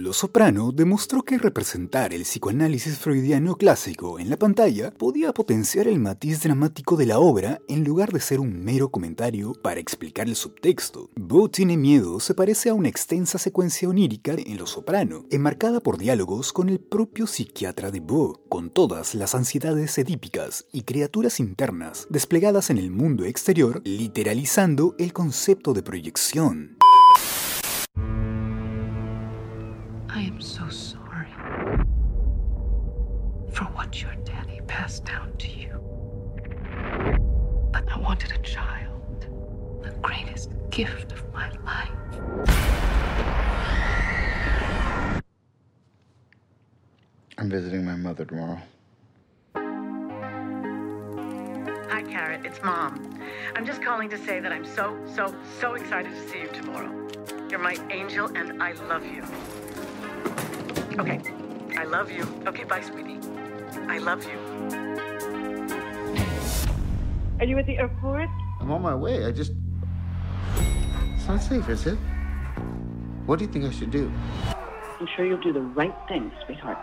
Lo Soprano demostró que representar el psicoanálisis freudiano clásico en la pantalla podía potenciar el matiz dramático de la obra en lugar de ser un mero comentario para explicar el subtexto. Bo tiene miedo se parece a una extensa secuencia onírica en Lo Soprano, enmarcada por diálogos con el propio psiquiatra de Bo, con todas las ansiedades edípicas y criaturas internas desplegadas en el mundo exterior, literalizando el concepto de proyección. I am so sorry for what your daddy passed down to you. But I wanted a child, the greatest gift of my life. I'm visiting my mother tomorrow. Hi, Carrot. It's Mom. I'm just calling to say that I'm so, so, so excited to see you tomorrow. You're my angel, and I love you. Okay. I love you. Okay, bye, sweetie. I love you. Are you at the airport? I'm on my way. I just. It's not safe, is it? What do you think I should do? I'm sure you'll do the right thing, sweetheart.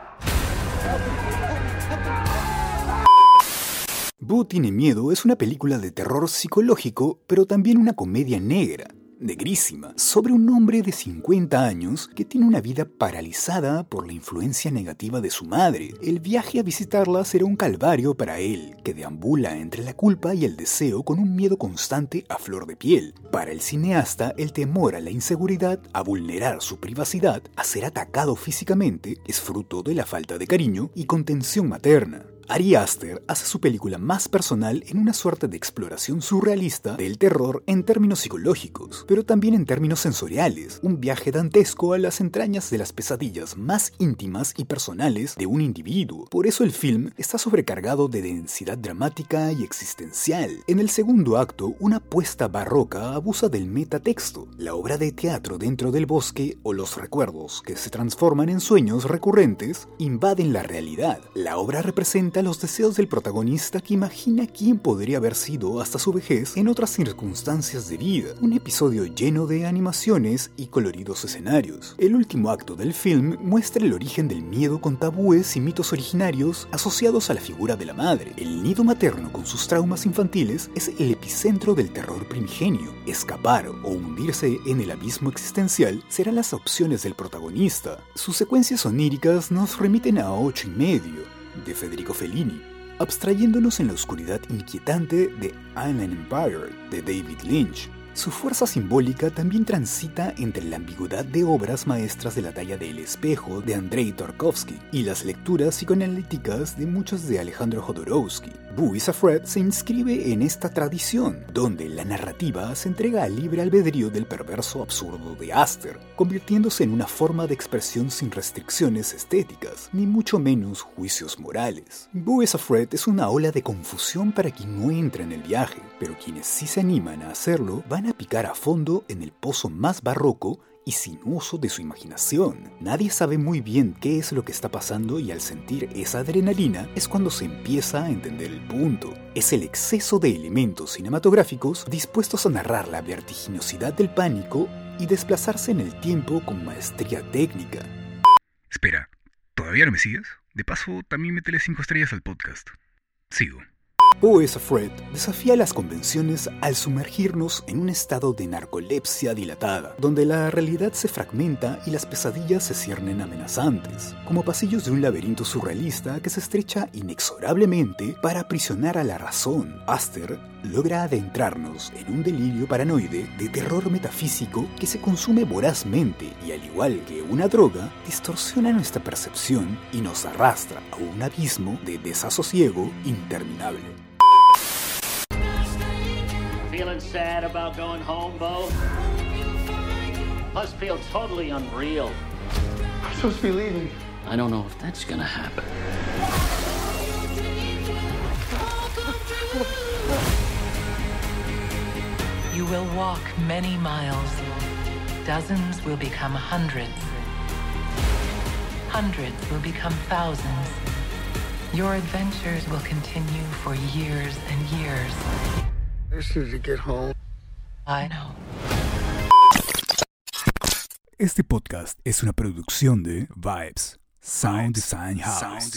Boo tiene miedo es una película de terror psicológico, pero también una comedia negra, negrísima, sobre un hombre de 50 años que tiene una vida paralizada por la influencia negativa de su madre. El viaje a visitarla será un calvario para él, que deambula entre la culpa y el deseo con un miedo constante a flor de piel. Para el cineasta, el temor a la inseguridad, a vulnerar su privacidad, a ser atacado físicamente, es fruto de la falta de cariño y contención materna. Ari Aster hace su película más personal en una suerte de exploración surrealista del terror en términos psicológicos, pero también en términos sensoriales, un viaje dantesco a las entrañas de las pesadillas más íntimas y personales de un individuo. Por eso el film está sobrecargado de densidad dramática y existencial. En el segundo acto, una puesta barroca abusa del metatexto, la obra de teatro dentro del bosque o los recuerdos que se transforman en sueños recurrentes invaden la realidad. La obra representa los deseos del protagonista que imagina quién podría haber sido hasta su vejez en otras circunstancias de vida. Un episodio lleno de animaciones y coloridos escenarios. El último acto del film muestra el origen del miedo con tabúes y mitos originarios asociados a la figura de la madre. El nido materno con sus traumas infantiles es el epicentro del terror primigenio. Escapar o hundirse en el abismo existencial serán las opciones del protagonista. Sus secuencias oníricas nos remiten a ocho y medio, de Federico Fellini, abstrayéndonos en la oscuridad inquietante de Island Empire de David Lynch. Su fuerza simbólica también transita entre la ambigüedad de obras maestras de la talla de El espejo de Andrei Tarkovsky y las lecturas psicoanalíticas de muchos de Alejandro Jodorowsky. Boo is Afraid se inscribe en esta tradición, donde la narrativa se entrega al libre albedrío del perverso absurdo de Aster, convirtiéndose en una forma de expresión sin restricciones estéticas, ni mucho menos juicios morales. Boo is Afraid es una ola de confusión para quien no entra en el viaje, pero quienes sí se animan a hacerlo van a picar a fondo en el pozo más barroco y sinuoso de su imaginación. Nadie sabe muy bien qué es lo que está pasando y al sentir esa adrenalina es cuando se empieza a entender el punto. Es el exceso de elementos cinematográficos dispuestos a narrar la vertiginosidad del pánico y desplazarse en el tiempo con maestría técnica. Espera, ¿todavía no me sigues? De paso, también métele 5 estrellas al podcast. Sigo. Is Afraid desafía las convenciones al sumergirnos en un estado de narcolepsia dilatada, donde la realidad se fragmenta y las pesadillas se ciernen amenazantes, como pasillos de un laberinto surrealista que se estrecha inexorablemente para aprisionar a la razón. Aster logra adentrarnos en un delirio paranoide de terror metafísico que se consume vorazmente y al igual que una droga, distorsiona nuestra percepción y nos arrastra a un abismo de desasosiego interminable. Feeling sad about going home, Bo? Must feel totally unreal. I'm supposed to be leaving. I don't know if that's gonna happen. You will walk many miles. Dozens will become hundreds. Hundreds will become thousands. Your adventures will continue for years and years. I just need to get home. I know. Este podcast es una producción de Vibes Sound Design House.